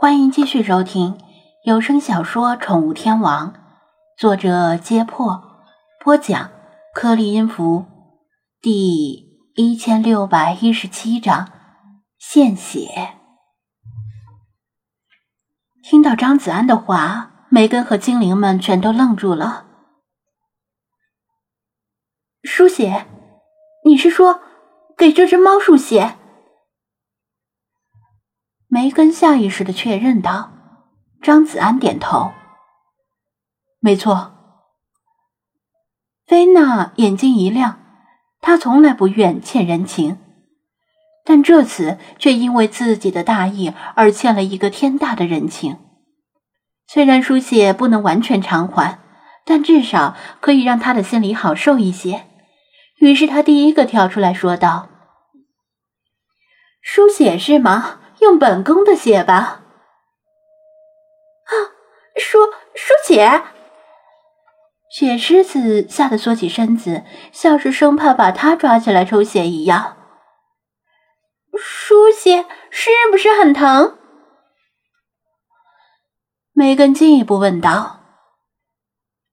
欢迎继续收听有声小说《宠物天王》，作者：揭破，播讲：颗粒音符，第一千六百一十七章：献血。听到张子安的话，梅根和精灵们全都愣住了。输血？你是说给这只猫输血？梅根下意识的确认道：“张子安点头，没错。”菲娜眼睛一亮，她从来不愿欠人情，但这次却因为自己的大意而欠了一个天大的人情。虽然输血不能完全偿还，但至少可以让他的心里好受一些。于是他第一个跳出来说道：“输血是吗？”用本宫的血吧！啊，输输血！雪狮子吓得缩起身子，像是生怕把他抓起来抽血一样。输血是不是很疼？梅根进一步问道：“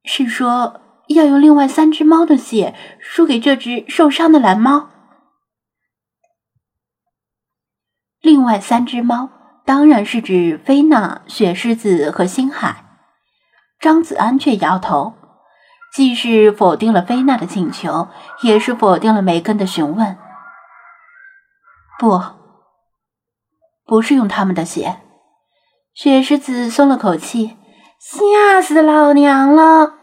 是说要用另外三只猫的血输给这只受伤的蓝猫？”另外三只猫当然是指菲娜、雪狮子和星海。张子安却摇头，既是否定了菲娜的请求，也是否定了梅根的询问。不，不是用他们的血。雪狮子松了口气，吓死老娘了。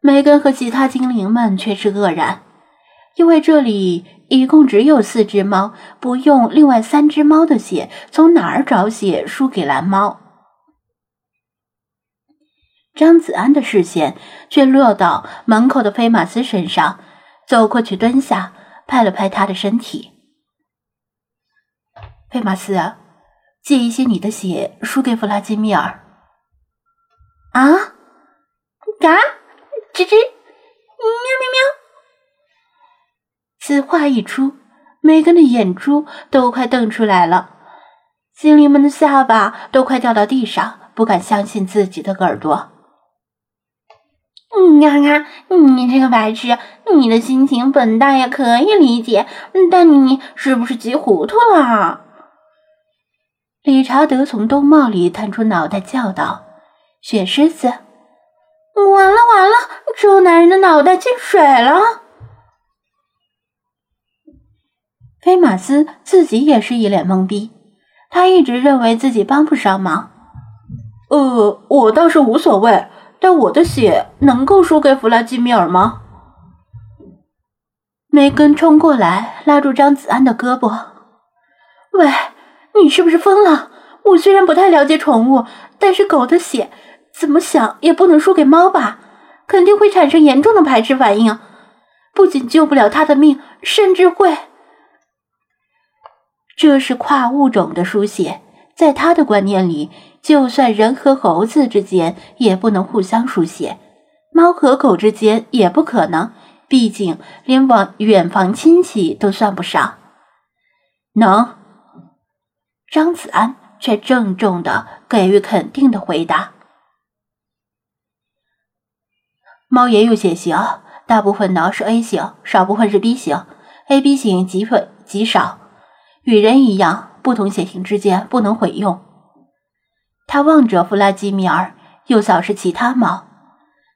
梅根和其他精灵们却是愕然，因为这里。一共只有四只猫，不用另外三只猫的血，从哪儿找血输给蓝猫？张子安的视线却落到门口的菲马斯身上，走过去蹲下，拍了拍他的身体。菲马斯，借一些你的血输给弗拉基米尔。啊？嘎？吱吱？喵喵喵？此话一出，梅根的眼珠都快瞪出来了，精灵们的下巴都快掉到地上，不敢相信自己的耳朵。你看看，你这个白痴，你的心情本大爷可以理解，但你是不是急糊涂了？理查德从兜帽里探出脑袋叫道：“雪狮子，完了完了，臭男人的脑袋进水了！”菲马斯自己也是一脸懵逼，他一直认为自己帮不上忙。呃，我倒是无所谓，但我的血能够输给弗拉基米尔吗？梅根冲过来拉住张子安的胳膊：“喂，你是不是疯了？我虽然不太了解宠物，但是狗的血怎么想也不能输给猫吧？肯定会产生严重的排斥反应，不仅救不了他的命，甚至会……”这是跨物种的书写，在他的观念里，就算人和猴子之间也不能互相书写，猫和狗之间也不可能，毕竟连往远房亲戚都算不上。能？张子安却郑重的给予肯定的回答。猫也有血型，大部分呢是 A 型，少部分是 B 型，AB 型极分极少。与人一样，不同血型之间不能混用。他望着弗拉基米尔，又扫视其他猫，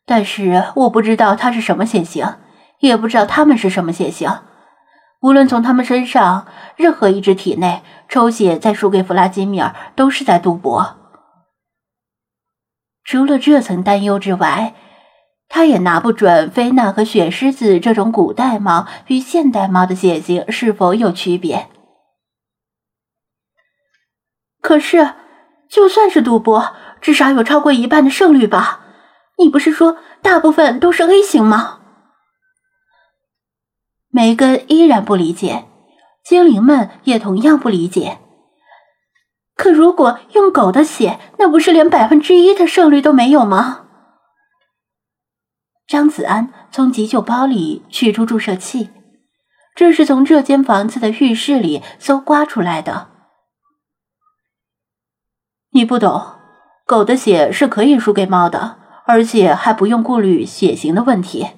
但是我不知道他是什么血型，也不知道他们是什么血型。无论从他们身上任何一只体内抽血再输给弗拉基米尔，都是在赌博。除了这层担忧之外，他也拿不准菲娜和雪狮子这种古代猫与现代猫的血型是否有区别。可是，就算是赌博，至少有超过一半的胜率吧？你不是说大部分都是 A 型吗？梅根依然不理解，精灵们也同样不理解。可如果用狗的血，那不是连百分之一的胜率都没有吗？张子安从急救包里取出注射器，这是从这间房子的浴室里搜刮出来的。你不懂，狗的血是可以输给猫的，而且还不用顾虑血型的问题。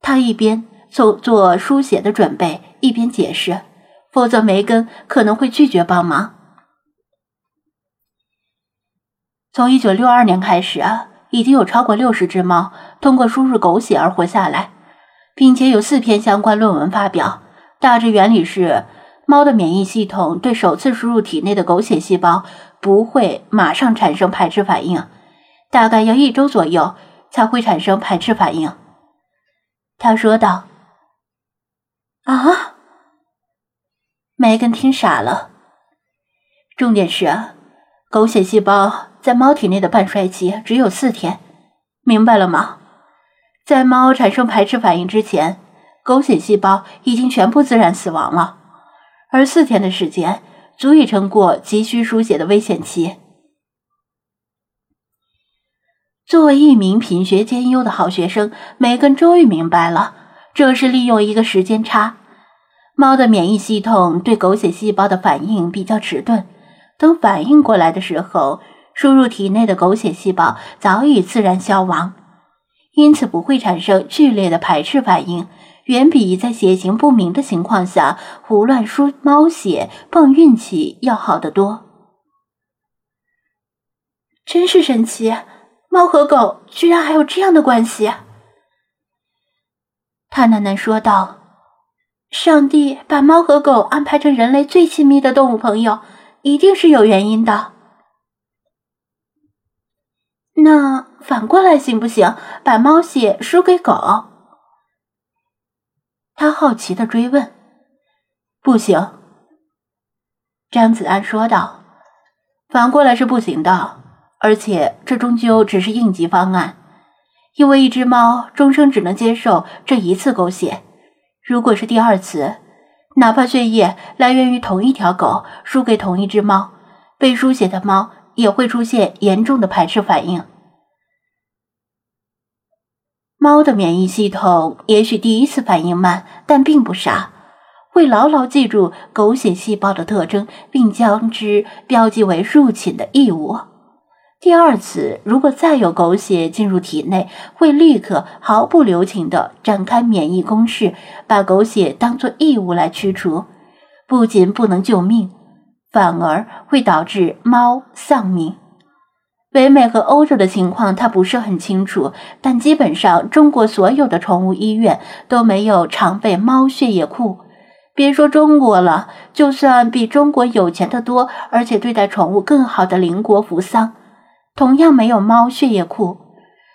他一边做做输血的准备，一边解释，否则梅根可能会拒绝帮忙。从一九六二年开始啊，已经有超过六十只猫通过输入狗血而活下来，并且有四篇相关论文发表。大致原理是。猫的免疫系统对首次输入体内的狗血细胞不会马上产生排斥反应，大概要一周左右才会产生排斥反应。他说道：“啊！”梅根听傻了。重点是，狗血细胞在猫体内的半衰期只有四天，明白了吗？在猫产生排斥反应之前，狗血细胞已经全部自然死亡了。而四天的时间足以撑过急需输血的危险期。作为一名品学兼优的好学生，梅根终于明白了，这是利用一个时间差。猫的免疫系统对狗血细胞的反应比较迟钝，等反应过来的时候，输入体内的狗血细胞早已自然消亡，因此不会产生剧烈的排斥反应。远比在血型不明的情况下胡乱输猫血碰运气要好得多。真是神奇，猫和狗居然还有这样的关系。他喃喃说道：“上帝把猫和狗安排成人类最亲密的动物朋友，一定是有原因的。那反过来行不行？把猫血输给狗？”他好奇的追问：“不行。”张子安说道：“反过来是不行的，而且这终究只是应急方案，因为一只猫终生只能接受这一次狗血。如果是第二次，哪怕血液来源于同一条狗，输给同一只猫，被输血的猫也会出现严重的排斥反应。”猫的免疫系统也许第一次反应慢，但并不傻，会牢牢记住狗血细胞的特征，并将之标记为入侵的异物。第二次如果再有狗血进入体内，会立刻毫不留情地展开免疫攻势，把狗血当作异物来驱除。不仅不能救命，反而会导致猫丧命。北美和欧洲的情况他不是很清楚，但基本上中国所有的宠物医院都没有常备猫血液库。别说中国了，就算比中国有钱的多，而且对待宠物更好的邻国扶桑，同样没有猫血液库。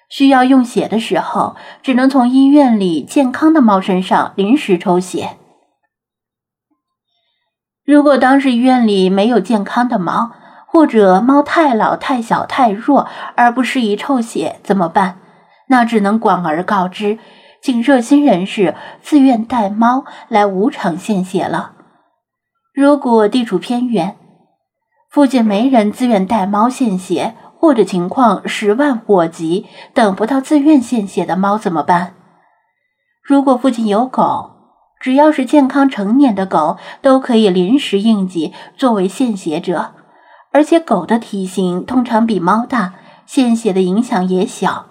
需要用血的时候，只能从医院里健康的猫身上临时抽血。如果当时医院里没有健康的猫，或者猫太老、太小、太弱而不适宜抽血怎么办？那只能广而告之，请热心人士自愿带猫来无偿献血了。如果地处偏远，附近没人自愿带猫献血，或者情况十万火急，等不到自愿献血的猫怎么办？如果附近有狗，只要是健康成年的狗，都可以临时应急作为献血者。而且狗的体型通常比猫大，献血的影响也小。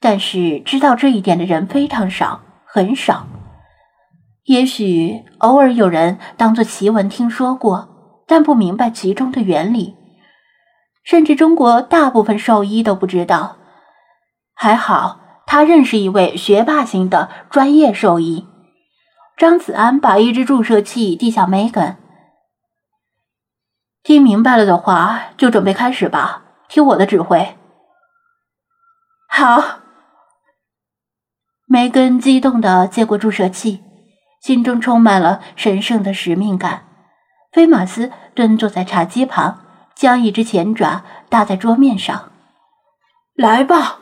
但是知道这一点的人非常少，很少。也许偶尔有人当作奇闻听说过，但不明白其中的原理。甚至中国大部分兽医都不知道。还好他认识一位学霸型的专业兽医。张子安把一只注射器递向梅根。听明白了的话，就准备开始吧。听我的指挥。好。梅根激动的接过注射器，心中充满了神圣的使命感。菲马斯蹲坐在茶几旁，将一只前爪搭在桌面上。来吧。